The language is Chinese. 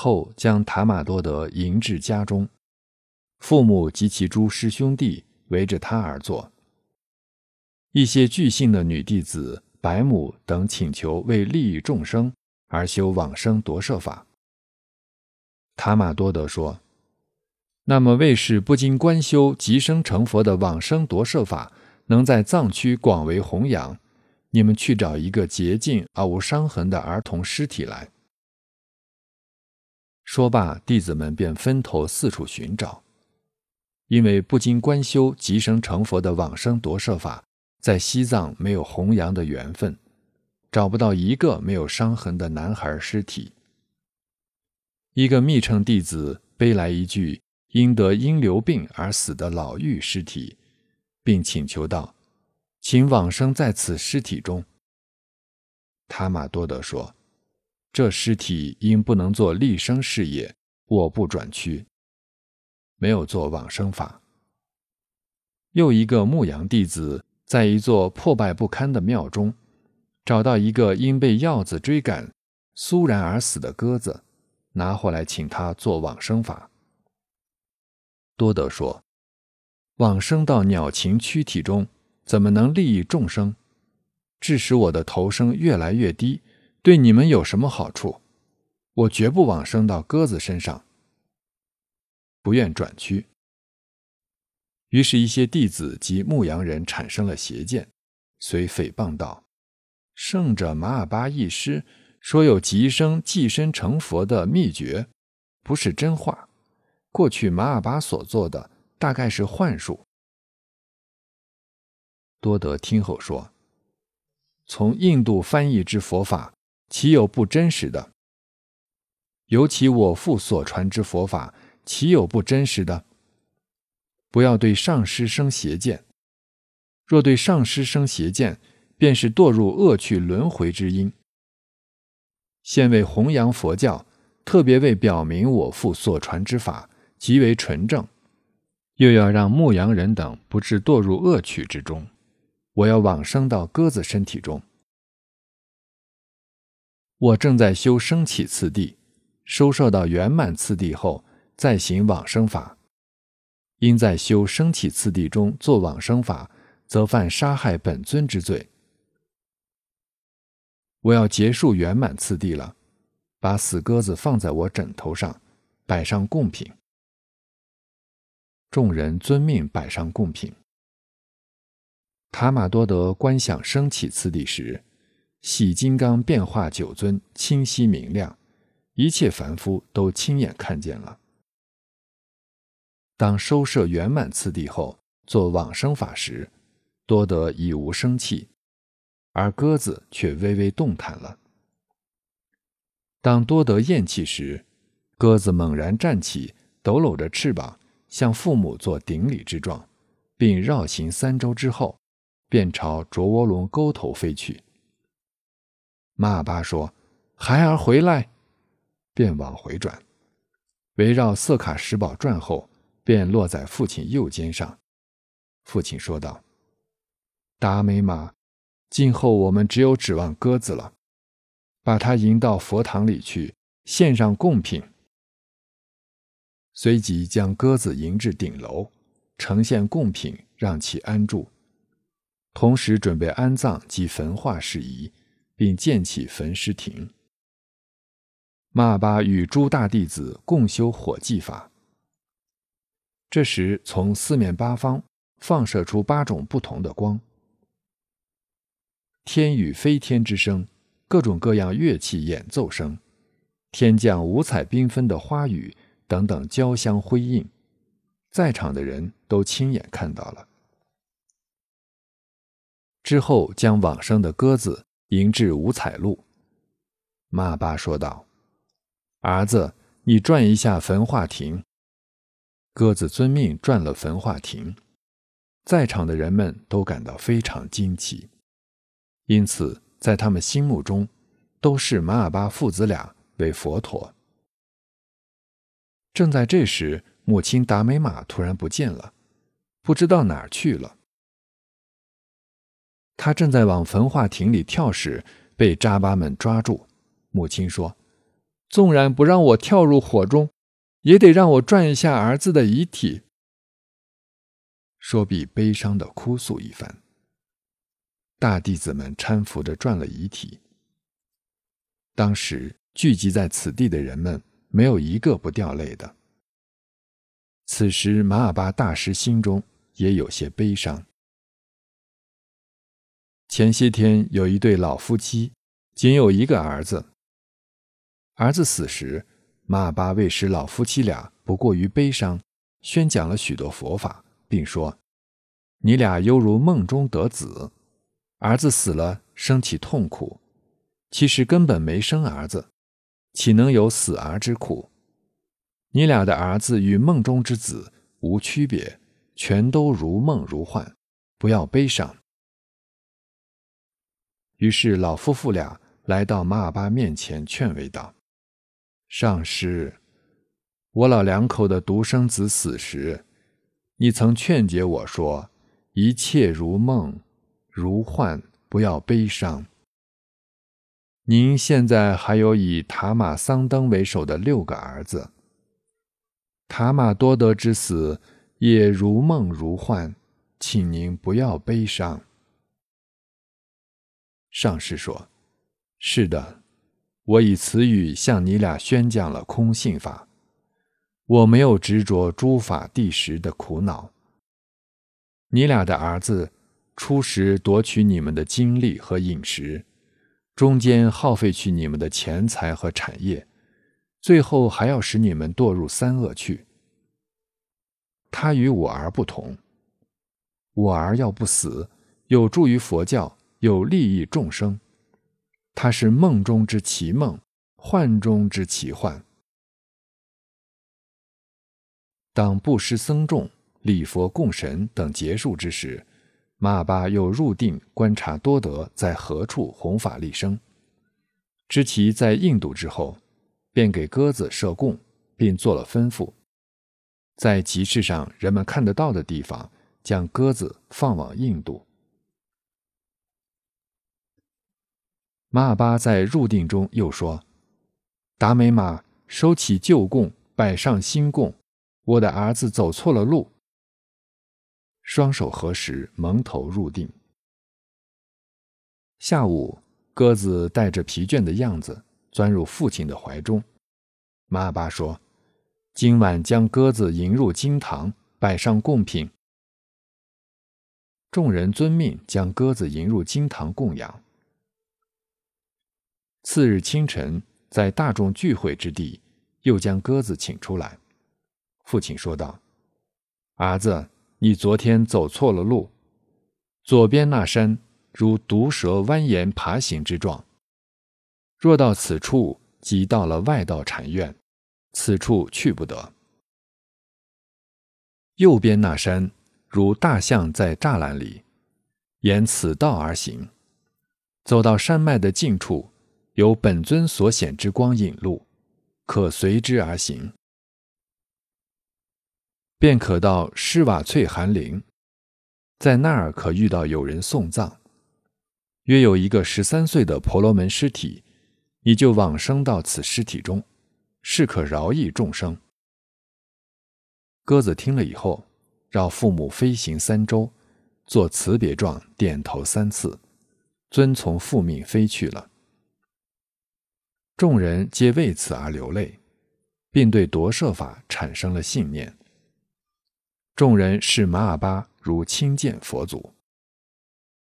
后将塔玛多德迎至家中，父母及其诸师兄弟围着他而坐。一些巨姓的女弟子白母等请求为利益众生而修往生夺舍法。塔玛多德说：“那么为使不经观修即生成佛的往生夺舍法能在藏区广为弘扬，你们去找一个洁净而无伤痕的儿童尸体来。”说罢，弟子们便分头四处寻找，因为不经观修即生成佛的往生夺舍法，在西藏没有弘扬的缘分，找不到一个没有伤痕的男孩尸体。一个密乘弟子背来一具因得阴流病而死的老妪尸体，并请求道：“请往生在此尸体中。”塔玛多德说。这尸体因不能做立生事业，我不转屈，没有做往生法。又一个牧羊弟子在一座破败不堪的庙中，找到一个因被鹞子追赶苏然而死的鸽子，拿回来请他做往生法。多德说：“往生到鸟禽躯体中，怎么能利益众生，致使我的头生越来越低？”对你们有什么好处？我绝不往生到鸽子身上，不愿转区。于是，一些弟子及牧羊人产生了邪见，遂诽谤道：“圣者马尔巴一师说有即生寄身成佛的秘诀，不是真话。过去马尔巴所做的，大概是幻术。”多德听后说：“从印度翻译之佛法。”岂有不真实的？尤其我父所传之佛法，岂有不真实的？不要对上师生邪见。若对上师生邪见，便是堕入恶趣轮回之因。现为弘扬佛教，特别为表明我父所传之法极为纯正，又要让牧羊人等不致堕入恶趣之中。我要往生到鸽子身体中。我正在修升起次第，收摄到圆满次第后，再行往生法。因在修升起次第中做往生法，则犯杀害本尊之罪。我要结束圆满次第了，把死鸽子放在我枕头上，摆上贡品。众人遵命摆上贡品。塔玛多德观想升起次第时。喜金刚变化九尊，清晰明亮，一切凡夫都亲眼看见了。当收摄圆满次第后，做往生法时，多得已无生气，而鸽子却微微动弹了。当多得咽气时，鸽子猛然站起，抖搂着翅膀，向父母做顶礼之状，并绕行三周之后，便朝卓窝龙沟头飞去。马尔巴说：“孩儿回来。”便往回转，围绕色卡石堡转后，便落在父亲右肩上。父亲说道：“达美玛，今后我们只有指望鸽子了。把它迎到佛堂里去，献上贡品。”随即将鸽子迎至顶楼，呈现贡品，让其安住，同时准备安葬及焚化事宜。并建起焚尸亭。马尔巴与诸大弟子共修火祭法。这时，从四面八方放射出八种不同的光，天与飞天之声，各种各样乐器演奏声，天降五彩缤纷的花雨等等交相辉映，在场的人都亲眼看到了。之后，将往生的鸽子。迎至五彩路，马巴说道：“儿子，你转一下焚化亭。”鸽子遵命转了焚化亭，在场的人们都感到非常惊奇，因此在他们心目中，都视马尔巴父子俩为佛陀。正在这时，母亲达美玛突然不见了，不知道哪儿去了。他正在往焚化亭里跳时，被扎巴们抓住。母亲说：“纵然不让我跳入火中，也得让我转一下儿子的遗体。”说毕，悲伤的哭诉一番。大弟子们搀扶着转了遗体。当时聚集在此地的人们，没有一个不掉泪的。此时，马尔巴大师心中也有些悲伤。前些天，有一对老夫妻，仅有一个儿子。儿子死时，马巴为使老夫妻俩不过于悲伤，宣讲了许多佛法，并说：“你俩犹如梦中得子，儿子死了，生起痛苦，其实根本没生儿子，岂能有死儿之苦？你俩的儿子与梦中之子无区别，全都如梦如幻，不要悲伤。”于是，老夫妇俩来到马尔巴面前，劝慰道：“上师，我老两口的独生子死时，你曾劝解我说，一切如梦如幻，不要悲伤。您现在还有以塔玛桑登为首的六个儿子，塔玛多德之死也如梦如幻，请您不要悲伤。”上师说：“是的，我以此语向你俩宣讲了空性法。我没有执着诸法第十的苦恼。你俩的儿子初时夺取你们的精力和饮食，中间耗费去你们的钱财和产业，最后还要使你们堕入三恶去。他与我儿不同，我儿要不死，有助于佛教。”有利益众生，它是梦中之奇梦，幻中之奇幻。当布施僧众、礼佛供神等结束之时，马巴又入定观察多德在何处弘法利生。知其在印度之后，便给鸽子设供，并做了吩咐：在集市上人们看得到的地方，将鸽子放往印度。马尔巴在入定中又说：“达美玛收起旧供，摆上新供。我的儿子走错了路。”双手合十，蒙头入定。下午，鸽子带着疲倦的样子钻入父亲的怀中。马尔巴说：“今晚将鸽子迎入金堂，摆上贡品。”众人遵命，将鸽子迎入金堂供养。次日清晨，在大众聚会之地，又将鸽子请出来。父亲说道：“儿子，你昨天走错了路，左边那山如毒蛇蜿蜒爬行之状。若到此处，即到了外道禅院，此处去不得。右边那山如大象在栅栏里，沿此道而行，走到山脉的近处。”由本尊所显之光引路，可随之而行，便可到施瓦翠寒林，在那儿可遇到有人送葬，约有一个十三岁的婆罗门尸体，你就往生到此尸体中，是可饶益众生。鸽子听了以后，绕父母飞行三周，做辞别状，点头三次，遵从父命飞去了。众人皆为此而流泪，并对夺舍法产生了信念。众人视马尔巴如亲见佛祖。